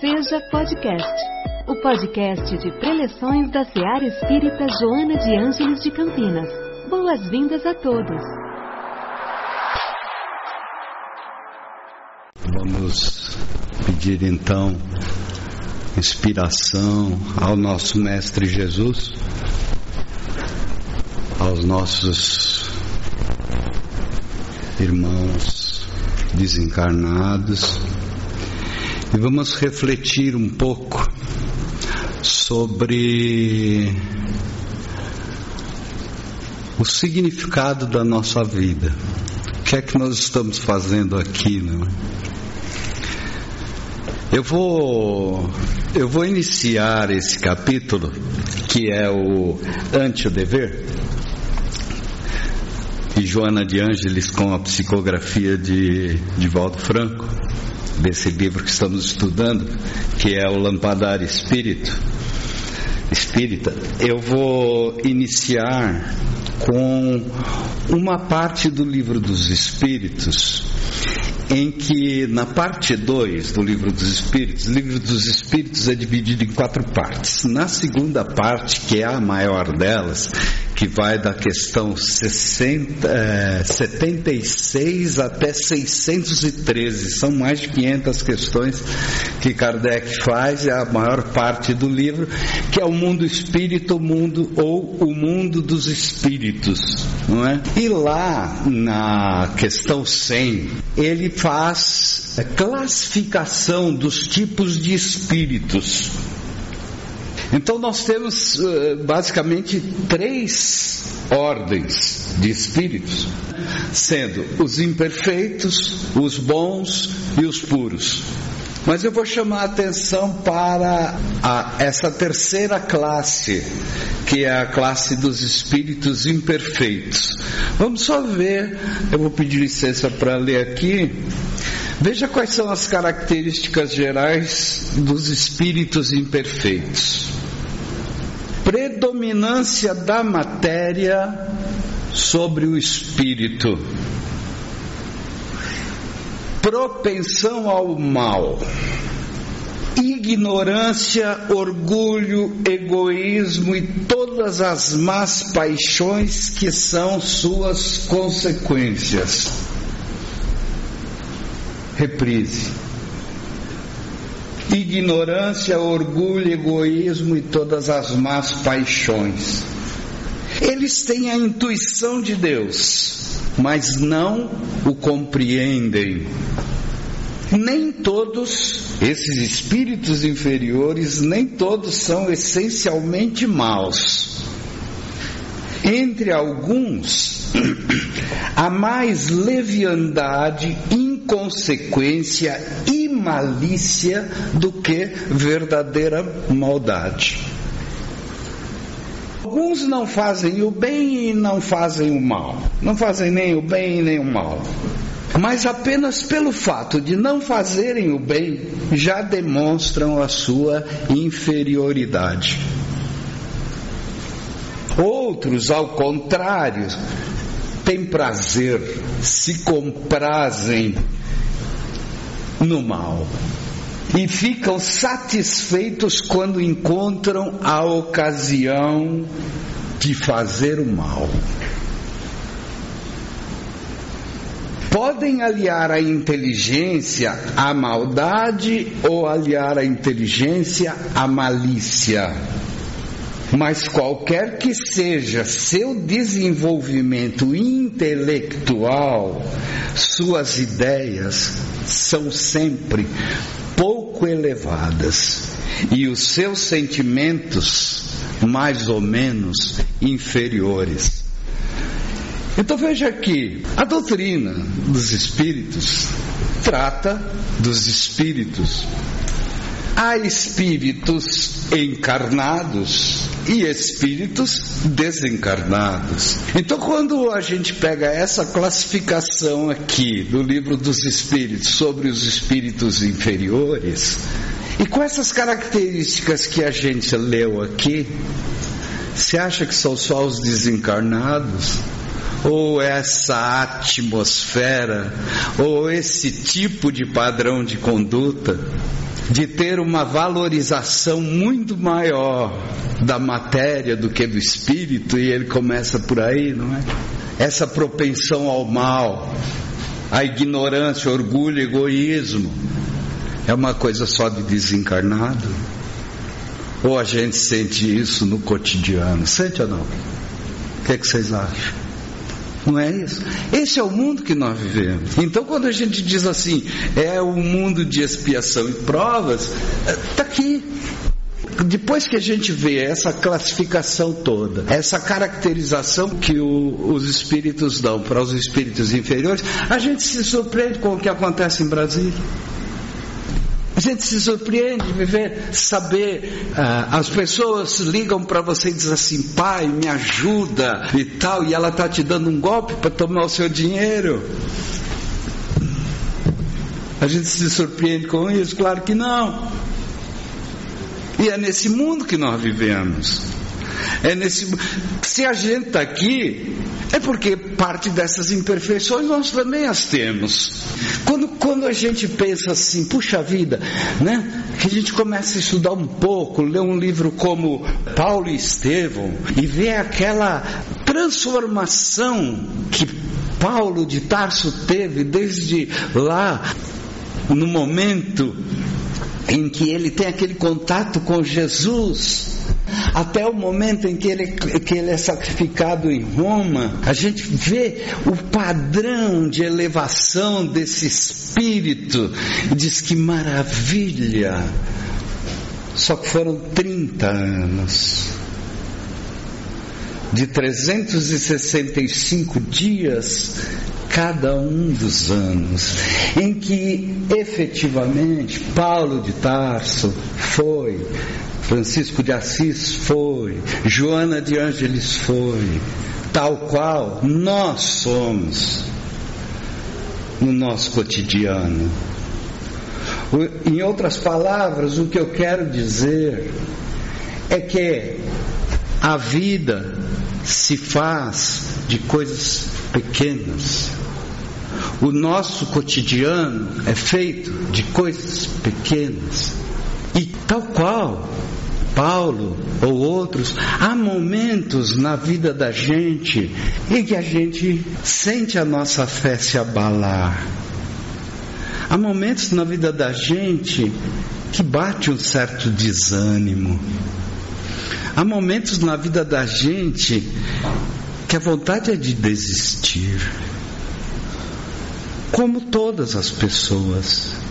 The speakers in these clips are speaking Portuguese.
Seja Podcast, o podcast de preleções da Seara Espírita Joana de Ângeles de Campinas. Boas-vindas a todos. Vamos pedir então inspiração ao nosso Mestre Jesus, aos nossos irmãos desencarnados e vamos refletir um pouco sobre o significado da nossa vida. O que é que nós estamos fazendo aqui, não é? Eu vou eu vou iniciar esse capítulo que é o ante o dever e Joana de Ângeles com a psicografia de, de Valdo Franco desse livro que estamos estudando, que é o Lampadario Espírito, Espírita, eu vou iniciar com uma parte do livro dos Espíritos, em que na parte 2 do livro dos Espíritos, o livro dos Espíritos é dividido em quatro partes. Na segunda parte, que é a maior delas, que vai da questão 60, é, 76 até 613. São mais de 500 questões que Kardec faz, é a maior parte do livro, que é o mundo espírito, o mundo ou o mundo dos espíritos, não é? E lá na questão 100, ele faz classificação dos tipos de espíritos. Então nós temos eh, basicamente três ordens de espíritos, sendo os imperfeitos, os bons e os puros. Mas eu vou chamar a atenção para a, essa terceira classe, que é a classe dos espíritos imperfeitos. Vamos só ver, eu vou pedir licença para ler aqui. Veja quais são as características gerais dos espíritos imperfeitos predominância da matéria sobre o espírito, propensão ao mal, ignorância, orgulho, egoísmo e todas as más paixões que são suas consequências. Reprise ignorância, orgulho, egoísmo e todas as más paixões. Eles têm a intuição de Deus, mas não o compreendem. Nem todos esses espíritos inferiores, nem todos são essencialmente maus. Entre alguns, há mais leviandade, inconsequência e malícia do que verdadeira maldade. Alguns não fazem o bem e não fazem o mal, não fazem nem o bem nem o mal. Mas apenas pelo fato de não fazerem o bem já demonstram a sua inferioridade. Outros, ao contrário, têm prazer, se comprazem no mal e ficam satisfeitos quando encontram a ocasião de fazer o mal. Podem aliar a inteligência à maldade ou aliar a inteligência à malícia. Mas qualquer que seja seu desenvolvimento intelectual, suas ideias são sempre pouco elevadas e os seus sentimentos mais ou menos inferiores. Então veja aqui, a doutrina dos espíritos trata dos espíritos. Há espíritos encarnados e espíritos desencarnados. Então, quando a gente pega essa classificação aqui do livro dos espíritos sobre os espíritos inferiores, e com essas características que a gente leu aqui, você acha que são só os desencarnados? Ou essa atmosfera, ou esse tipo de padrão de conduta? De ter uma valorização muito maior da matéria do que do espírito, e ele começa por aí, não é? Essa propensão ao mal, a ignorância, orgulho, egoísmo, é uma coisa só de desencarnado? Ou a gente sente isso no cotidiano? Sente ou não? O que, é que vocês acham? Não é isso? Esse é o mundo que nós vivemos. Então, quando a gente diz assim, é o um mundo de expiação e provas, está aqui. Depois que a gente vê essa classificação toda, essa caracterização que o, os espíritos dão para os espíritos inferiores, a gente se surpreende com o que acontece em Brasília. A gente se surpreende de ver, saber, ah, as pessoas ligam para você e dizem assim, pai, me ajuda e tal, e ela está te dando um golpe para tomar o seu dinheiro. A gente se surpreende com isso? Claro que não. E é nesse mundo que nós vivemos. É nesse se a gente está aqui é porque parte dessas imperfeições nós também as temos. Quando, quando a gente pensa assim, puxa vida, né? Que a gente começa a estudar um pouco, ler um livro como Paulo e Estevão e ver aquela transformação que Paulo de Tarso teve desde lá, no momento em que ele tem aquele contato com Jesus até o momento em que ele, que ele é sacrificado em Roma, a gente vê o padrão de elevação desse espírito diz que maravilha. Só que foram 30 anos de 365 dias cada um dos anos em que efetivamente Paulo de Tarso foi Francisco de Assis foi, Joana de Ângeles foi, tal qual nós somos no nosso cotidiano. Em outras palavras, o que eu quero dizer é que a vida se faz de coisas pequenas. O nosso cotidiano é feito de coisas pequenas. E tal qual Paulo ou outros, há momentos na vida da gente em que a gente sente a nossa fé se abalar. Há momentos na vida da gente que bate um certo desânimo. Há momentos na vida da gente que a vontade é de desistir. Como todas as pessoas.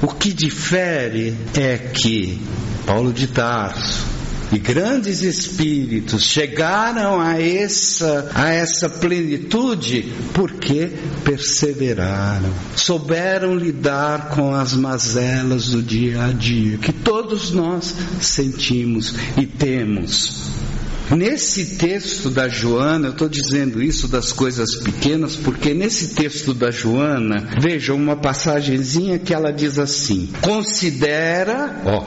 O que difere é que Paulo de Tarso e grandes espíritos chegaram a essa, a essa plenitude porque perseveraram, souberam lidar com as mazelas do dia a dia que todos nós sentimos e temos. Nesse texto da Joana, eu estou dizendo isso das coisas pequenas, porque nesse texto da Joana, vejam uma passagenzinha que ela diz assim: considera, ó,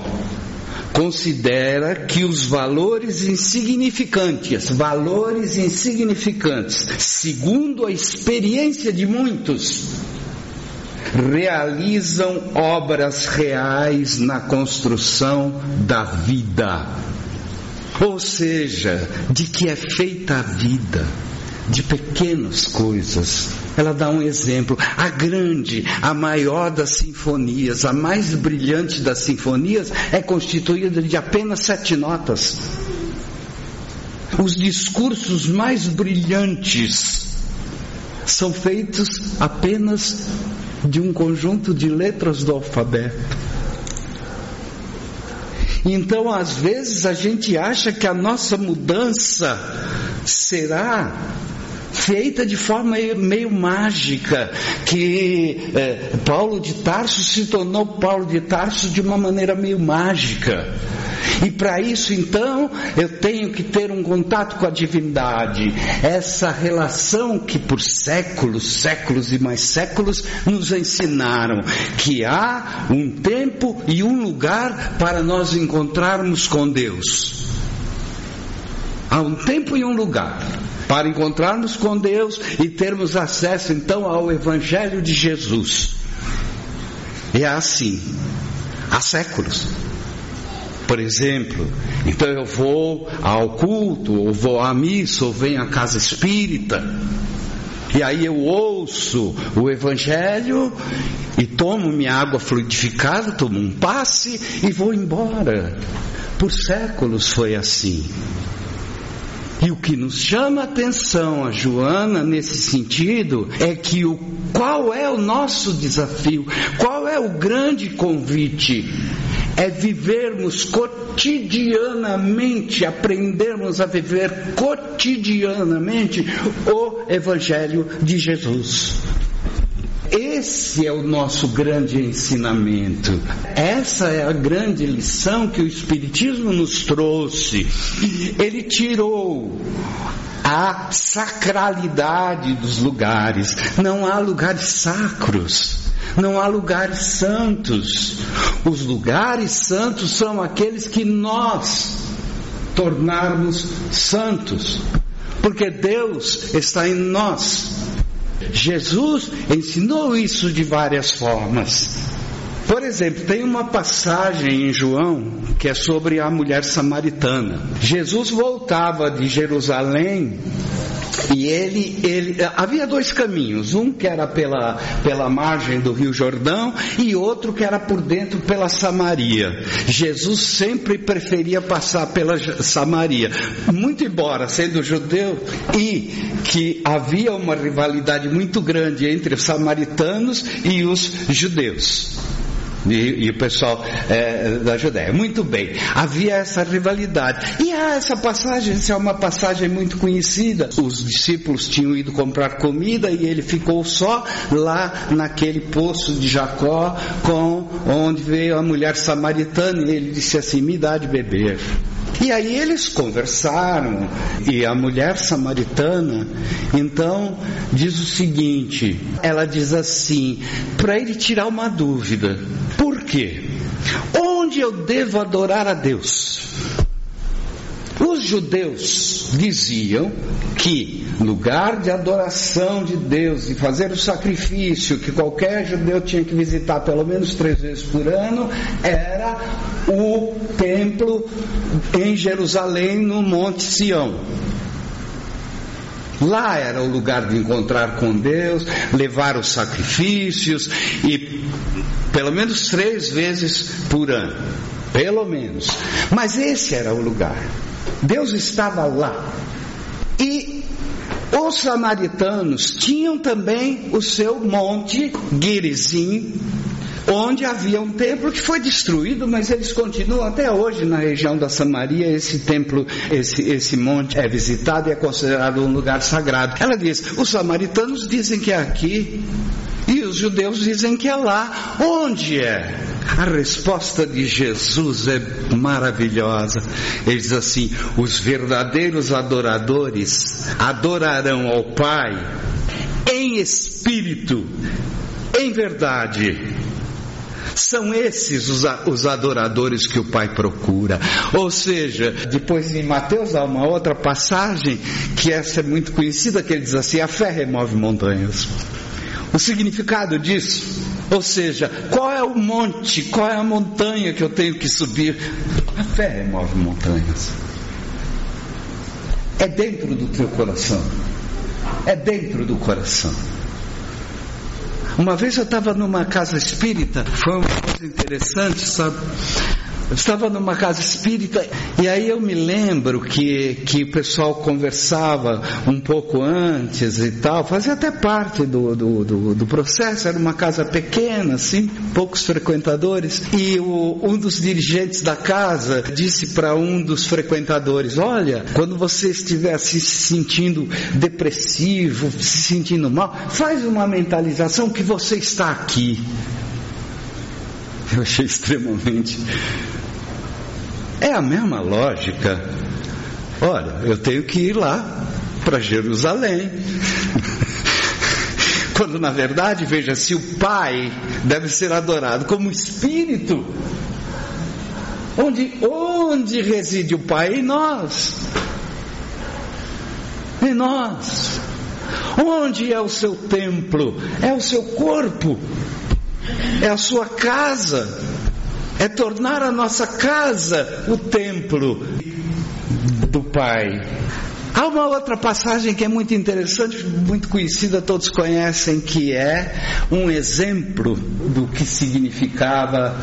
considera que os valores insignificantes, valores insignificantes, segundo a experiência de muitos, realizam obras reais na construção da vida. Ou seja, de que é feita a vida, de pequenas coisas. Ela dá um exemplo. A grande, a maior das sinfonias, a mais brilhante das sinfonias, é constituída de apenas sete notas. Os discursos mais brilhantes são feitos apenas de um conjunto de letras do alfabeto. Então, às vezes, a gente acha que a nossa mudança será feita de forma meio mágica, que é, Paulo de Tarso se tornou Paulo de Tarso de uma maneira meio mágica. E para isso, então, eu tenho que ter um contato com a divindade. Essa relação que por séculos, séculos e mais séculos nos ensinaram que há um tempo e um lugar para nós encontrarmos com Deus. Há um tempo e um lugar para encontrarmos com Deus e termos acesso então ao Evangelho de Jesus. É assim, há séculos. Por exemplo, então eu vou ao culto, ou vou à missa, ou venho à casa espírita, e aí eu ouço o Evangelho e tomo minha água fluidificada, tomo um passe e vou embora. Por séculos foi assim. E o que nos chama a atenção a Joana nesse sentido é que o qual é o nosso desafio? Qual é o grande convite? É vivermos cotidianamente, aprendermos a viver cotidianamente o Evangelho de Jesus. Esse é o nosso grande ensinamento. Essa é a grande lição que o Espiritismo nos trouxe. Ele tirou a sacralidade dos lugares. Não há lugares sacros. Não há lugares santos. Os lugares santos são aqueles que nós tornarmos santos. Porque Deus está em nós. Jesus ensinou isso de várias formas. Por exemplo, tem uma passagem em João que é sobre a mulher samaritana. Jesus voltava de Jerusalém e ele, ele havia dois caminhos, um que era pela, pela margem do Rio Jordão e outro que era por dentro pela Samaria. Jesus sempre preferia passar pela Samaria, muito embora sendo judeu e que havia uma rivalidade muito grande entre os samaritanos e os judeus. E, e, o pessoal é, da Judéia. Muito bem, havia essa rivalidade. E há essa passagem, essa é uma passagem muito conhecida. Os discípulos tinham ido comprar comida e ele ficou só lá naquele poço de Jacó, com onde veio a mulher samaritana, e ele disse assim: Me dá de beber. E aí eles conversaram, e a mulher samaritana, então, diz o seguinte: ela diz assim, para ele tirar uma dúvida: por quê? Onde eu devo adorar a Deus? Os judeus diziam que lugar de adoração de Deus e fazer o sacrifício que qualquer judeu tinha que visitar pelo menos três vezes por ano era o templo em Jerusalém, no Monte Sião. Lá era o lugar de encontrar com Deus, levar os sacrifícios e pelo menos três vezes por ano. Pelo menos. Mas esse era o lugar. Deus estava lá. E os samaritanos tinham também o seu monte Gerizim, onde havia um templo que foi destruído, mas eles continuam até hoje na região da Samaria. Esse templo, esse, esse monte é visitado e é considerado um lugar sagrado. Ela diz: os samaritanos dizem que é aqui e os judeus dizem que é lá. Onde é? A resposta de Jesus é maravilhosa. Ele diz assim: os verdadeiros adoradores adorarão ao Pai em espírito, em verdade. São esses os, adoradores que o Pai procura. Ou seja, depois em Mateus há uma outra passagem que essa é muito conhecida, que ele diz assim: a fé remove montanhas. O significado disso ou seja, qual é o monte, qual é a montanha que eu tenho que subir? A fé remove montanhas. É dentro do teu coração. É dentro do coração. Uma vez eu estava numa casa espírita, foi uma coisa interessante, sabe? Eu estava numa casa espírita e aí eu me lembro que, que o pessoal conversava um pouco antes e tal, fazia até parte do, do, do, do processo, era uma casa pequena, assim, poucos frequentadores, e o, um dos dirigentes da casa disse para um dos frequentadores: Olha, quando você estiver se sentindo depressivo, se sentindo mal, faz uma mentalização que você está aqui. Eu achei extremamente é a mesma lógica. Olha, eu tenho que ir lá para Jerusalém. Quando na verdade, veja, se o Pai deve ser adorado como Espírito, onde, onde reside o Pai? Em nós. Em nós. Onde é o seu templo? É o seu corpo. é a sua casa, é tornar a nossa casa o templo do Pai. Há uma outra passagem que é muito interessante, muito conhecida, todos conhecem, que é um exemplo do que significava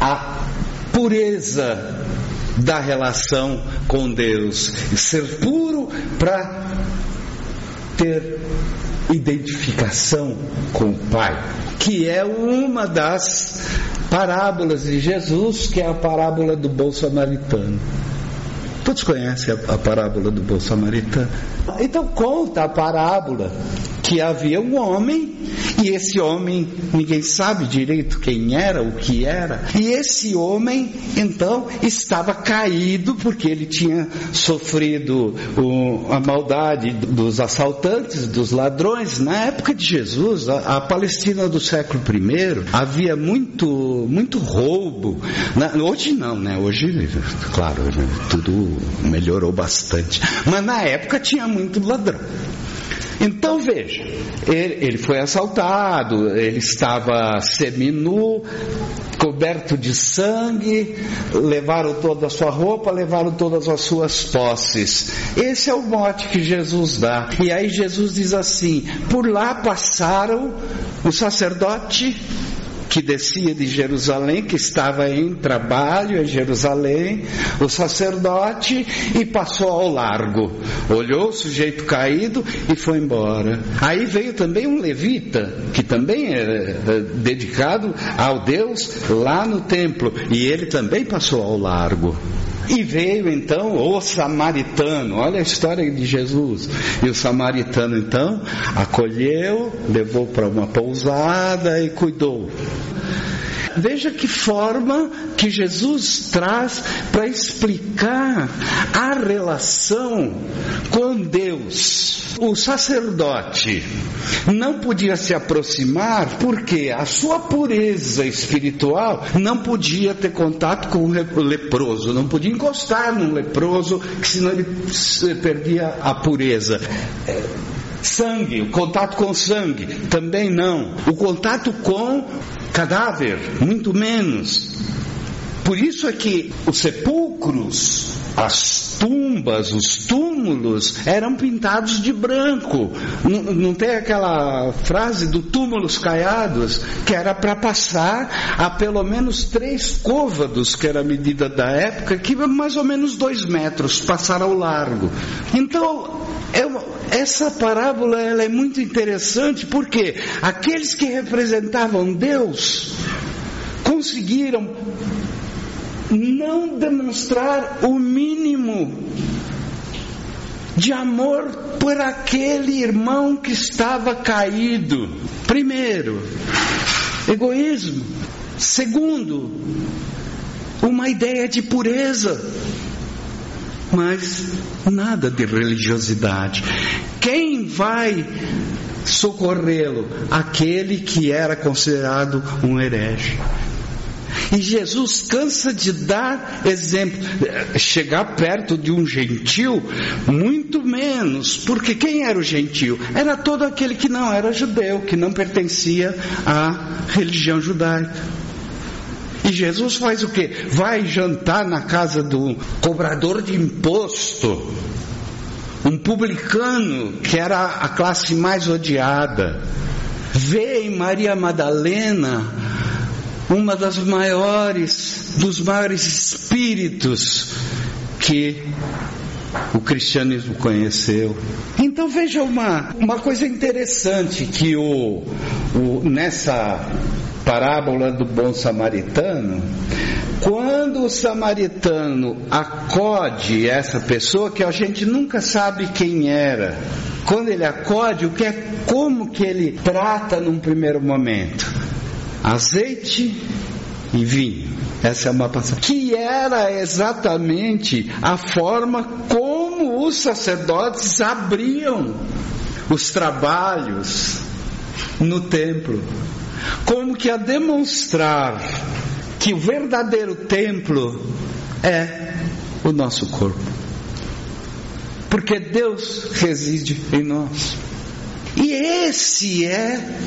a pureza da relação com Deus. Ser puro para ter identificação com o Pai, que é uma das parábolas de Jesus, que é a parábola do bom samaritano. Todos conhecem a, parábola do bom samaritano. Então conta a parábola que havia um homem e esse homem ninguém sabe direito quem era, o que era. E esse homem então estava caído porque ele tinha sofrido a maldade dos assaltantes, dos ladrões. Na época de Jesus, a, a Palestina do século I havia muito muito roubo. Na, hoje não, né? Hoje, claro, tudo melhorou bastante. Mas na época tinha muito ladrão. Então veja, ele, ele foi assaltado, ele estava seminu, coberto de sangue, levaram toda a sua roupa, levaram todas as suas posses. Esse é o mote que Jesus dá. E aí Jesus diz assim: por lá passaram o sacerdote que descia de Jerusalém, que estava em trabalho em Jerusalém, o sacerdote, e passou ao largo. Olhou o sujeito caído e foi embora. Aí veio também um levita, que também é, é dedicado ao Deus lá no templo, e ele também passou ao largo. E veio então o samaritano, olha a história de Jesus. E o samaritano então acolheu, levou para uma pousada e cuidou. Veja que forma que Jesus traz para explicar a relação com Deus. O sacerdote não podia se aproximar porque a sua pureza espiritual não podia ter contato com o leproso, não podia encostar num leproso, senão ele perdia a pureza. Sangue, o contato com sangue, também não. O contato com cadáver, muito menos. Por isso é que os sepulcros, as tumbas, os túmulos eram pintados de branco. Não, não tem aquela frase do túmulos caiados que era para passar a pelo menos três côvados, que era a medida da época, que mais ou menos dois metros, passar ao largo. Então, é uma, essa parábola ela é muito interessante porque aqueles que representavam Deus conseguiram não demonstrar o mínimo de amor por aquele irmão que estava caído. Primeiro, egoísmo. Segundo, uma ideia de pureza. Mas nada de religiosidade. Quem vai socorrê-lo? Aquele que era considerado um herege. E Jesus cansa de dar exemplo. Chegar perto de um gentil, muito menos, porque quem era o gentil? Era todo aquele que não era judeu, que não pertencia à religião judaica. E Jesus faz o que? Vai jantar na casa do cobrador de imposto, um publicano que era a classe mais odiada. Vê em Maria Madalena uma das maiores, dos maiores espíritos que o cristianismo conheceu. Então veja uma, uma coisa interessante que o, o, nessa parábola do bom samaritano, quando o samaritano acode essa pessoa que a gente nunca sabe quem era, quando ele acode, o que é como que ele trata num primeiro momento? azeite e vinho. Essa é uma passagem. Que era exatamente a forma como os sacerdotes abriam os trabalhos no templo. Como que a demonstrar que o verdadeiro templo é o nosso corpo. Porque Deus reside em nós. E esse é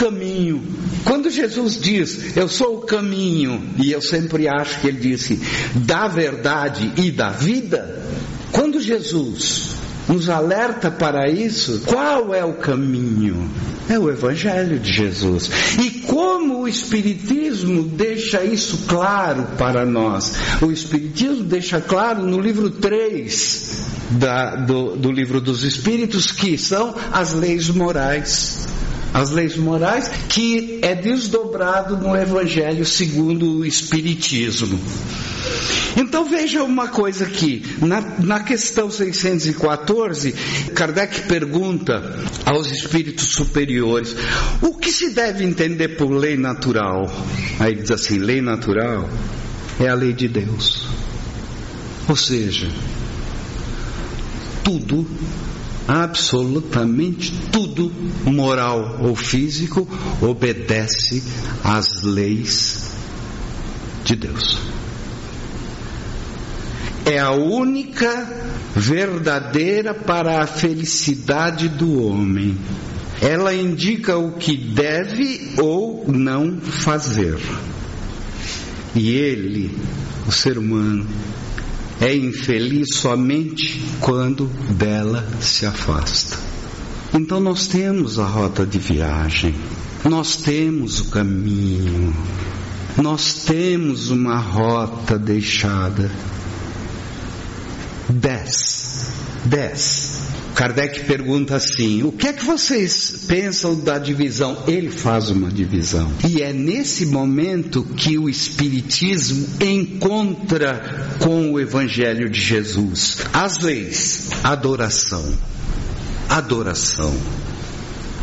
caminho. Quando Jesus diz, eu sou o caminho, e eu sempre acho que ele disse, da verdade e da vida, quando Jesus nos alerta para isso, qual é o caminho? É o Evangelho de Jesus. E como o Espiritismo deixa isso claro para nós? O Espiritismo deixa claro no livro 3 da, do, do livro dos Espíritos, que são as leis morais as leis morais, que é desdobrado no Evangelho segundo o Espiritismo. Então veja uma coisa aqui, na, na questão 614, Kardec pergunta aos espíritos superiores: o que se deve entender por lei natural? Aí ele diz assim: lei natural é a lei de Deus. Ou seja, tudo absolutamente tudo, moral ou físico, obedece às leis de Deus. É a única verdadeira para a felicidade do homem. Ela indica o que deve ou não fazer. E ele, o ser humano, é infeliz somente quando dela se afasta. Então nós temos a rota de viagem, nós temos o caminho, nós temos uma rota deixada. Dez, dez. Kardec pergunta assim: o que é que vocês pensam da divisão? Ele faz uma divisão. E é nesse momento que o Espiritismo encontra com o Evangelho de Jesus as leis, adoração. Adoração.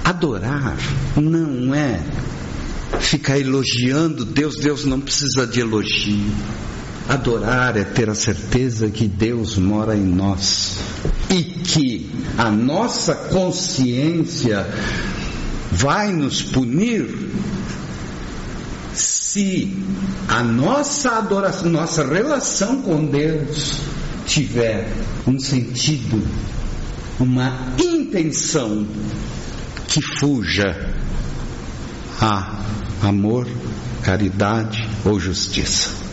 Adorar não é ficar elogiando Deus, Deus não precisa de elogio. Adorar é ter a certeza que Deus mora em nós e que a nossa consciência vai nos punir se a nossa adoração, nossa relação com Deus tiver um sentido, uma intenção que fuja a amor, caridade ou justiça.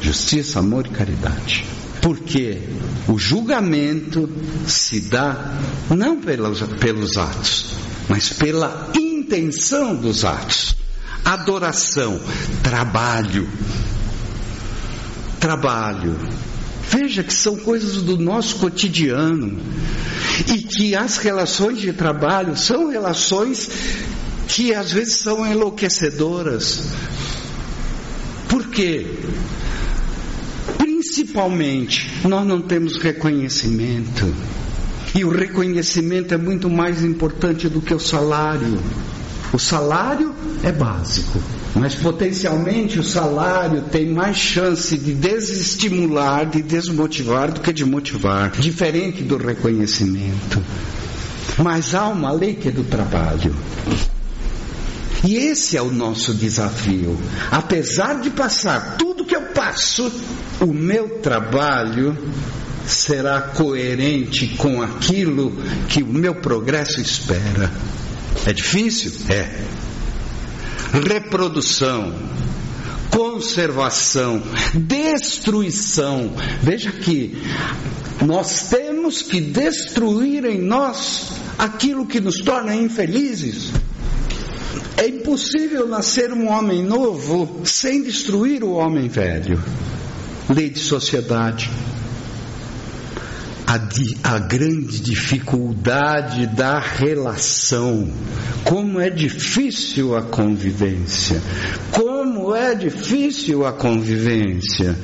Justiça, amor e caridade. Porque o julgamento se dá não pelos, pelos atos, mas pela intenção dos atos. Adoração, trabalho. Trabalho. Veja que são coisas do nosso cotidiano e que as relações de trabalho são relações que às vezes são enlouquecedoras. Por quê? Principalmente, nós não temos reconhecimento. E o reconhecimento é muito mais importante do que o salário. O salário é básico, mas potencialmente o salário tem mais chance de desestimular, de desmotivar do que de motivar, diferente do reconhecimento. Mas há uma lei que é do trabalho. E esse é o nosso desafio. Apesar de passar tudo que eu passo, o meu trabalho será coerente com aquilo que o meu progresso espera. É difícil? É. Reprodução, conservação, destruição. Veja que nós temos que destruir em nós aquilo que nos torna infelizes. É impossível nascer um homem novo sem destruir o homem velho. Lei de sociedade. A, di, a, grande dificuldade da relação. Como é difícil a convivência. Como é difícil a convivência.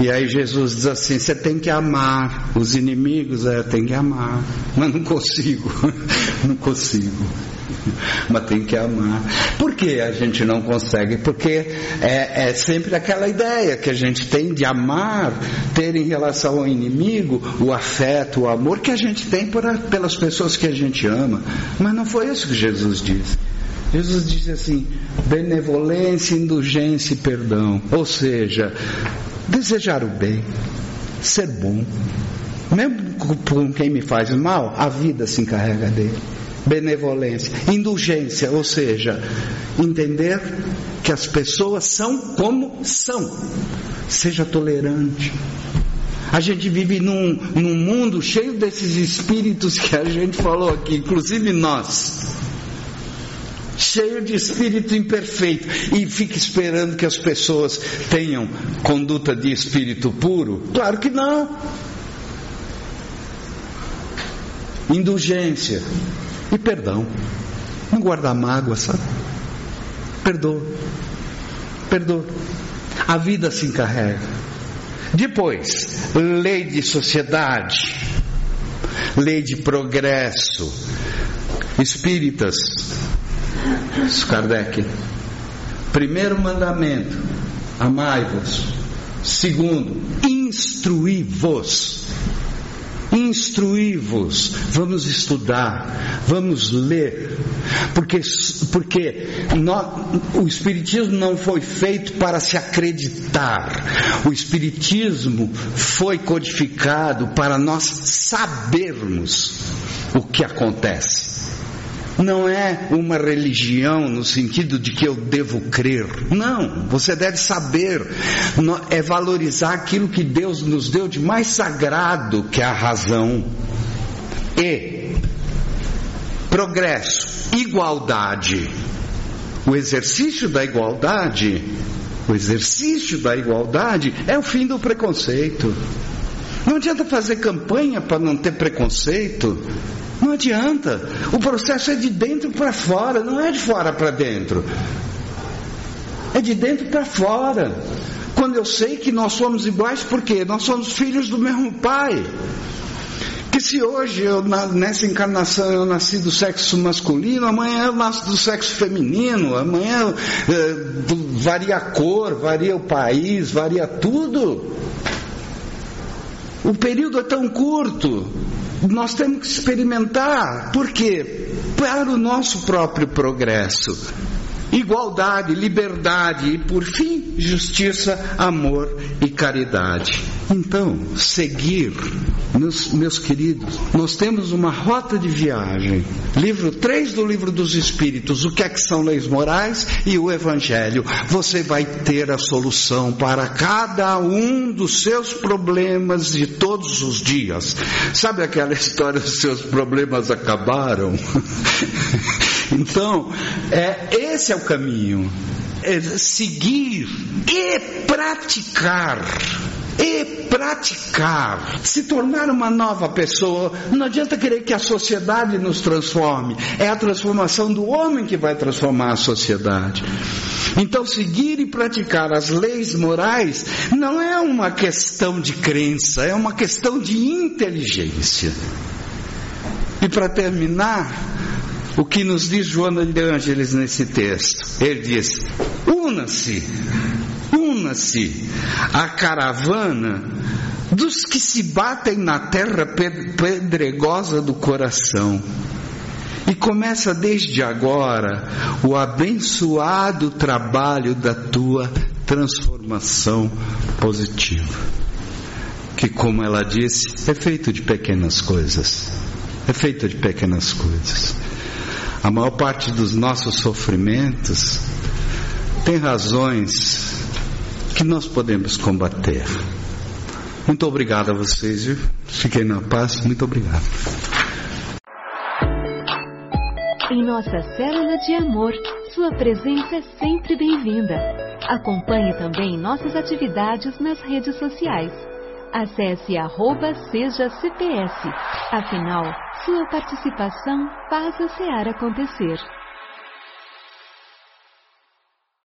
E aí Jesus diz assim: você tem que amar os inimigos, é, tem que amar. Mas não consigo, não consigo. mas tem que amar. Por que a gente não consegue? Porque é, é sempre aquela ideia que a gente tem de amar, ter em relação ao inimigo o afeto, o amor que a gente tem por, pelas pessoas que a gente ama. Mas não foi isso que Jesus disse. Jesus disse assim: benevolência, indulgência e perdão. Ou seja, desejar o bem, ser bom. Mesmo com quem me faz mal, a vida se encarrega dele. Benevolência, indulgência, ou seja, entender que as pessoas são como são. Seja tolerante. A gente vive num, num mundo cheio desses espíritos que a gente falou aqui, inclusive nós cheio de espírito imperfeito e fica esperando que as pessoas tenham conduta de espírito puro? Claro que não. Indulgência e perdão. Não guardar mágoa, sabe? Perdoa. Perdoa. A vida se encarrega. Depois, lei de sociedade, lei de progresso. Espíritas, Kardec. Primeiro mandamento: amai-vos. Segundo, instruí-vos. Instruí-vos, vamos estudar, vamos ler, porque, porque nós, o Espiritismo não foi feito para se acreditar, o Espiritismo foi codificado para nós sabermos o que acontece não é uma religião no sentido de que eu devo crer. Não, você deve saber, é valorizar aquilo que Deus nos deu de mais sagrado, que a razão. E progresso, igualdade. O exercício da igualdade, o exercício da igualdade é o fim do preconceito. Não adianta fazer campanha para não ter preconceito. Não adianta. O processo é de dentro para fora, não é de fora para dentro. É de dentro para fora. Quando eu sei que nós somos iguais, por quê? Nós somos filhos do mesmo pai. Que se hoje eu, nessa encarnação eu nasci do sexo masculino, amanhã eu nasço do sexo feminino, amanhã eh, varia a cor, varia o país, varia tudo. O período é tão curto nós temos que experimentar, por quê? Para o nosso próprio progresso. Igualdade, liberdade e, por fim, justiça, amor e caridade. Então, seguir, meus, meus queridos, nós temos uma rota de viagem. Livro 3 do Livro dos Espíritos, o que é que são leis morais e o Evangelho. Você vai ter a solução para cada um dos seus problemas de todos os dias. Sabe aquela história, os seus problemas acabaram? então, é, esse é o caminho. É seguir e praticar e praticar, se tornar uma nova pessoa. Não adianta querer que a sociedade nos transforme, é a transformação do homem que vai transformar a sociedade. Então, seguir e praticar as leis morais não é uma questão de crença, é uma questão de inteligência. E para terminar, o que nos diz Joana de Ângeles nesse texto? Ele diz: una-se una-se à caravana dos que se batem na terra pedregosa do coração. E começa desde agora o abençoado trabalho da tua transformação positiva. Que, como ela disse, é feito de pequenas coisas. É feito de pequenas coisas. A maior parte dos nossos sofrimentos tem razões que nós podemos combater. Muito obrigado a vocês, viu? Fiquem na paz, muito obrigado. Em nossa célula de amor, sua presença é sempre bem-vinda. Acompanhe também nossas atividades nas redes sociais. Acesse arroba seja CPS. Afinal, sua participação faz a SEAR acontecer.